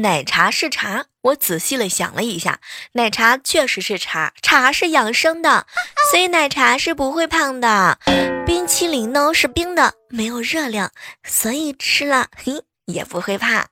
奶茶是茶，我仔细了想了一下，奶茶确实是茶，茶是养生的，所以奶茶是不会胖的，冰淇淋呢，是冰的，没有热量，所以吃了嘿也不会胖。